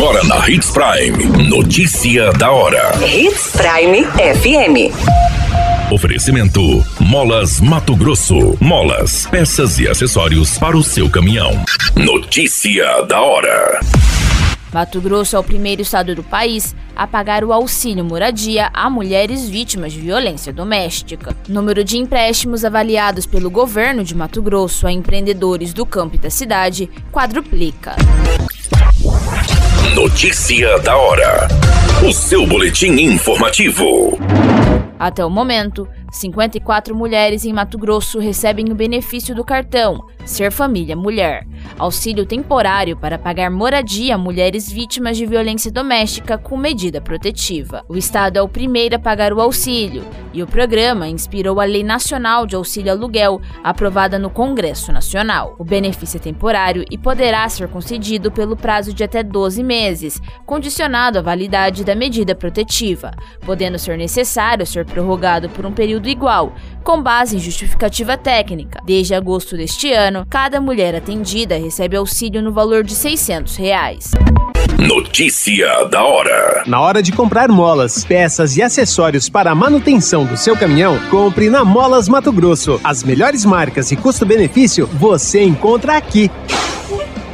Agora na Hits Prime. Notícia da hora. Hits Prime FM. Oferecimento: Molas Mato Grosso. Molas, peças e acessórios para o seu caminhão. Notícia da hora. Mato Grosso é o primeiro estado do país a pagar o auxílio moradia a mulheres vítimas de violência doméstica. O número de empréstimos avaliados pelo governo de Mato Grosso a empreendedores do campo e da cidade quadruplica. Notícia da hora. O seu boletim informativo. Até o momento, 54 mulheres em Mato Grosso recebem o benefício do cartão Ser Família Mulher, auxílio temporário para pagar moradia a mulheres vítimas de violência doméstica com medida protetiva. O Estado é o primeiro a pagar o auxílio e o programa inspirou a Lei Nacional de Auxílio Aluguel, aprovada no Congresso Nacional. O benefício é temporário e poderá ser concedido pelo prazo de até 12 meses, condicionado à validade da medida protetiva, podendo ser necessário ser prorrogado por um período igual, com base em justificativa técnica. Desde agosto deste ano, cada mulher atendida recebe auxílio no valor de 600 reais. Notícia da hora. Na hora de comprar molas, peças e acessórios para a manutenção do seu caminhão, compre na Molas Mato Grosso. As melhores marcas e custo-benefício você encontra aqui.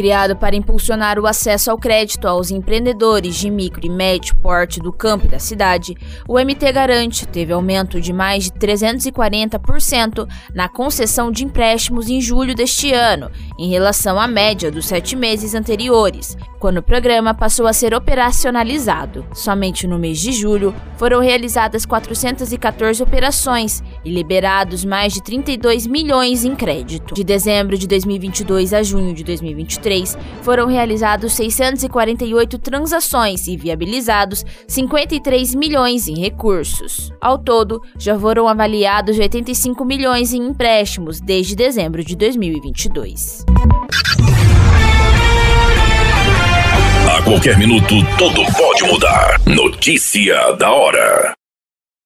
Criado para impulsionar o acesso ao crédito aos empreendedores de micro e médio porte do campo e da cidade, o MT Garante teve aumento de mais de 340% na concessão de empréstimos em julho deste ano, em relação à média dos sete meses anteriores, quando o programa passou a ser operacionalizado. Somente no mês de julho foram realizadas 414 operações e liberados mais de 32 milhões em crédito. De dezembro de 2022 a junho de 2023, foram realizados 648 transações e viabilizados 53 milhões em recursos. Ao todo, já foram avaliados 85 milhões em empréstimos desde dezembro de 2022. A qualquer minuto, tudo pode mudar. Notícia da hora.